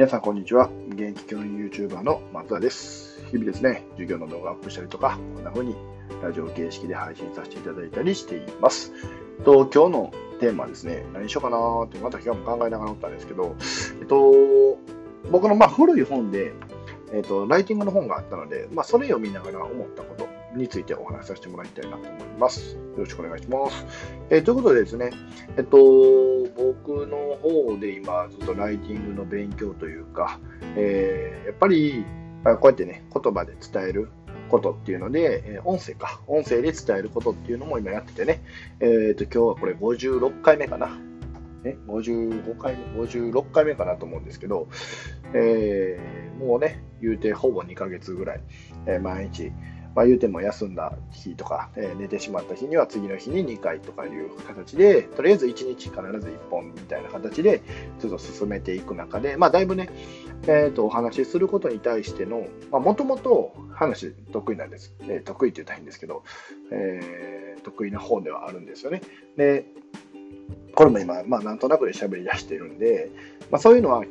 皆さん、こんにちは。現役教員 YouTuber の松田です。日々ですね、授業の動画アップしたりとか、こんな風にラジオ形式で配信させていただいたりしています。と今日のテーマはですね、何しようかなーって、また今日も考えながらおったんですけど、えっと、僕のま古い本で、えっと、ライティングの本があったので、まあ、それを見ながら思ったことについてお話しさせてもらいたいなと思います。よろしくお願いします。えー、ということでですね、えっと、僕の方で今ずっとライティングの勉強というか、えー、やっぱりこうやってね、言葉で伝えることっていうので、え音声か、音声で伝えることっていうのも今やっててね、えっ、と、今日はこれ56回目かな。ね、55回目、56回目かなと思うんですけど、えー、もうね、言うてほぼ2ヶ月ぐらい、えー、毎日、まあ、言うても休んだ日とか、えー、寝てしまった日には次の日に2回とかいう形で、とりあえず1日必ず1本みたいな形で、ちょっと進めていく中で、まあ、だいぶね、えー、とお話しすることに対しての、もともと話得意なんです。えー、得意って言ったらいいんですけど、えー、得意な方ではあるんですよね。で、これも今、まあ、なんとなくで喋り出してるんで、まあ、そういうのは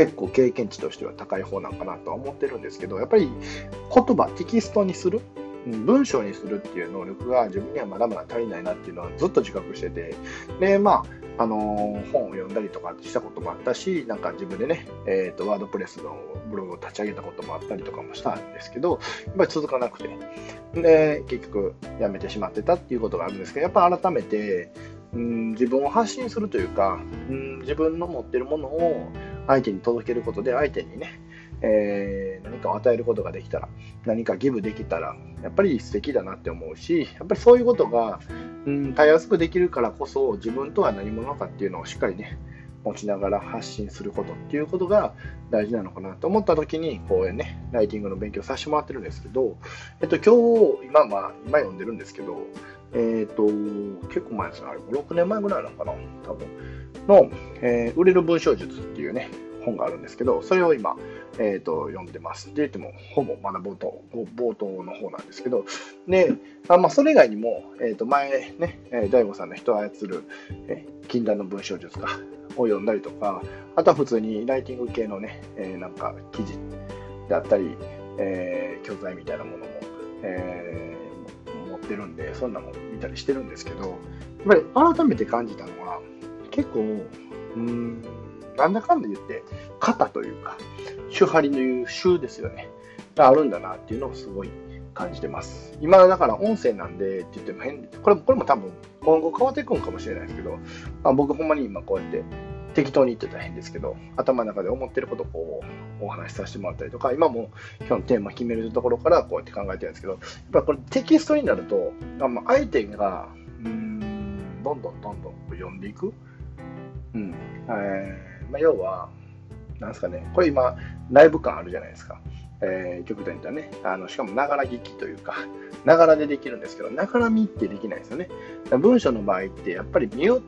結構経験値としては高い方なんかなとは思ってるんですけど、やっぱり言葉、テキストにする、文章にするっていう能力が自分にはまだまだ足りないなっていうのはずっと自覚してて、で、まあ、あのー、本を読んだりとかしたこともあったし、なんか自分でね、えっ、ー、と、ワードプレスのブログを立ち上げたこともあったりとかもしたんですけど、やっぱり続かなくて、で、結局やめてしまってたっていうことがあるんですけど、やっぱ改めて、うん、自分を発信するというか、ん、自分の持ってるものを相手に届けることで相手にね、えー、何かを与えることができたら何かギブできたらやっぱり素敵だなって思うしやっぱりそういうことが、うん、たやすくできるからこそ自分とは何者かっていうのをしっかりね持ちながら発信することっていうことが大事なのかなと思った時にこうねライティングの勉強させてもらってるんですけど、えっと、今日今,、まあ、今読んでるんですけどえっ、ー、と結構前ですねあれ6年前ぐらいなのかな多分の、えー、売れる文章術っていうね本があるんですけど、それを今、えーと、読んでます。って言っても、ほぼまだ冒頭冒頭の方なんですけど、で、あまあ、それ以外にも、えー、と前ね、大悟さんの人を操る、え、禁断の文章術かを読んだりとか、あとは普通にライティング系のね、えー、なんか記事であったり、えー、教材みたいなものも、えー、持ってるんで、そんなの見たりしてるんですけど、やっぱり改めて感じたのは、結構、うん、なんだかんだ言って、型というか、手張りのいう手ですよね。があるんだなっていうのをすごい感じてます。今、だから音声なんでって言っても変これこれも多分今後変わっていくんかもしれないですけど、まあ、僕ほんまに今こうやって適当に言ってたら変ですけど、頭の中で思ってることをこうお話しさせてもらったりとか、今も今日のテーマ決めるところからこうやって考えてるんですけど、やっぱこれテキストになると、ま、相手が、うん、どんどんどんどん読んでいく。うん。えーまあ、要は、なんですかね、これ今、ライブ感あるじゃないですか。えー、極端に言ったらね、あのしかもながら聞きというか、ながらでできるんですけど、ながら見ってできないですよね。文章の場合って、やっぱり見よ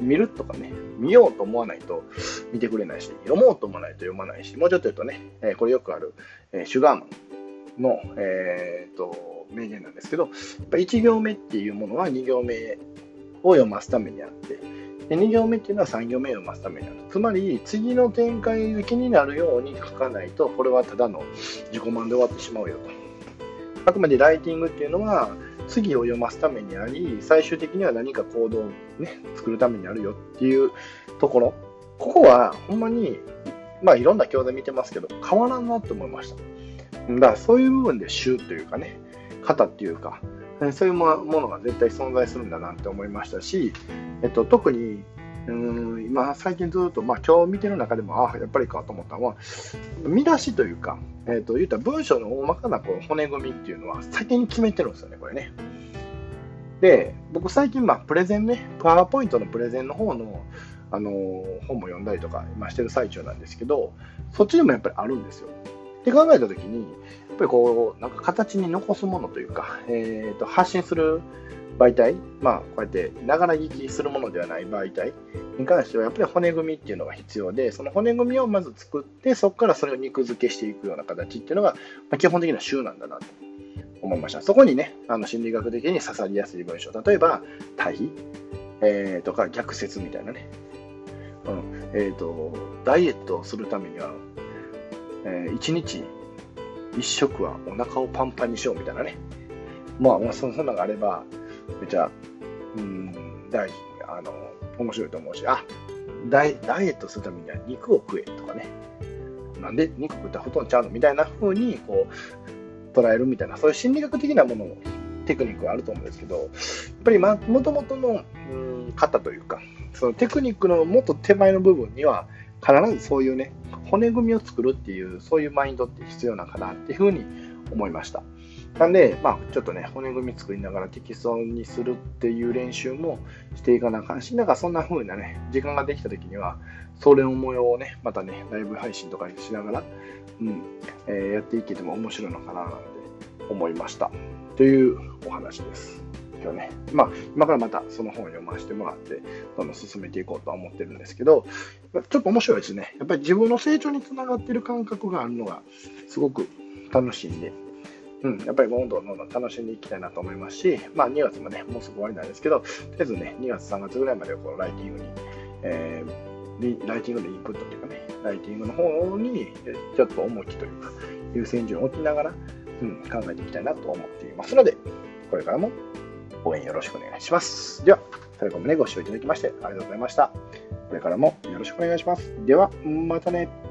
見るとかね、見ようと思わないと見てくれないし、読もうと思わないと読まないし、もうちょっと言うとね、え、これよくある、えー、シュガーマンの、えーと、名言なんですけど、やっぱ1行目っていうものは2行目を読ますためにあって、で2行目っていうのは3行目を読ますためにある。つまり、次の展開が気になるように書かないと、これはただの自己満で終わってしまうよと。あくまでライティングっていうのは、次を読ますためにあり、最終的には何か行動をね、作るためにあるよっていうところ。ここは、ほんまに、まあいろんな教材見てますけど、変わらんなと思いました。だからそういう部分で週というかね、型っていうか、そういうものが絶対存在するんだなって思いましたし、えっと、特にうん今最近ずっと、まあ、今日見てる中でもあやっぱりかと思ったのは見出しというか、えっと、言った文章の大まかなこう骨組みっていうのは先に決めてるんですよねこれね。で僕最近、まあ、プレゼンねパワーポイントのプレゼンの方のあの本も読んだりとか今してる最中なんですけどそっちでもやっぱりあるんですよ。って考えた時にやっぱりこう、なんか形に残すものというか、えー、と発信する媒体、まあ、こうやってながら聞きするものではない媒体に関しては、やっぱり骨組みっていうのが必要で、その骨組みをまず作って、そこからそれを肉付けしていくような形っていうのが、まあ、基本的な週なんだなと。思いました。そこにね、あの心理学的に刺さりやすい文章、例えば、対比、えー、とか逆説みたいなね、うん。えーと、ダイエットをするためには、えー、1日1食はお腹をパンパンにしようみたいなね。まあ、まあ、そんなのがあれば、めちゃ、うん、大事、あの、面白いと思うし、あダイダイエットするためには肉を食えとかね。なんで肉食ったらほとんどちゃうの？みたいな風に、こう、捉えるみたいな、そういう心理学的なものをテクニックはあると思うんですけど、やっぱりもともとの、うん、型というか、そのテクニックのもっと手前の部分には、必ずそういうね、骨組みを作るっていう、そういうマインドって必要なのかなっていうふうに思いました。なんで、まあ、ちょっとね、骨組み作りながら適当にするっていう練習もしていかなあかんし、なんかそんな風なね、時間ができた時には、それの模様をね、またね、ライブ配信とかにしながら、うん、えー、やっていけても面白いのかななんて思いました。というお話です。ね。まあ、今からまたその本を読ませてもらって、どんどん進めていこうとは思ってるんですけど、ちょっと面白いですね。やっぱり自分の成長につながってる感覚があるのが、すごく楽しいんで、うん、やっぱりどんどんどんどん楽しんでいきたいなと思いますし、まあ、2月もね、もうすぐ終わりなんですけど、とりあえずね、2月、3月ぐらいまでこのライティングに、えー、ライティングでインプットというかね、ライティングの方にちょっと重きというか、優先順を置きながら、うん、考えていきたいなと思っていますので、これからも応援よろしくお願いします。では、最後までご視聴いただきましてありがとうございました。これからもよろしくお願いします。では、またね。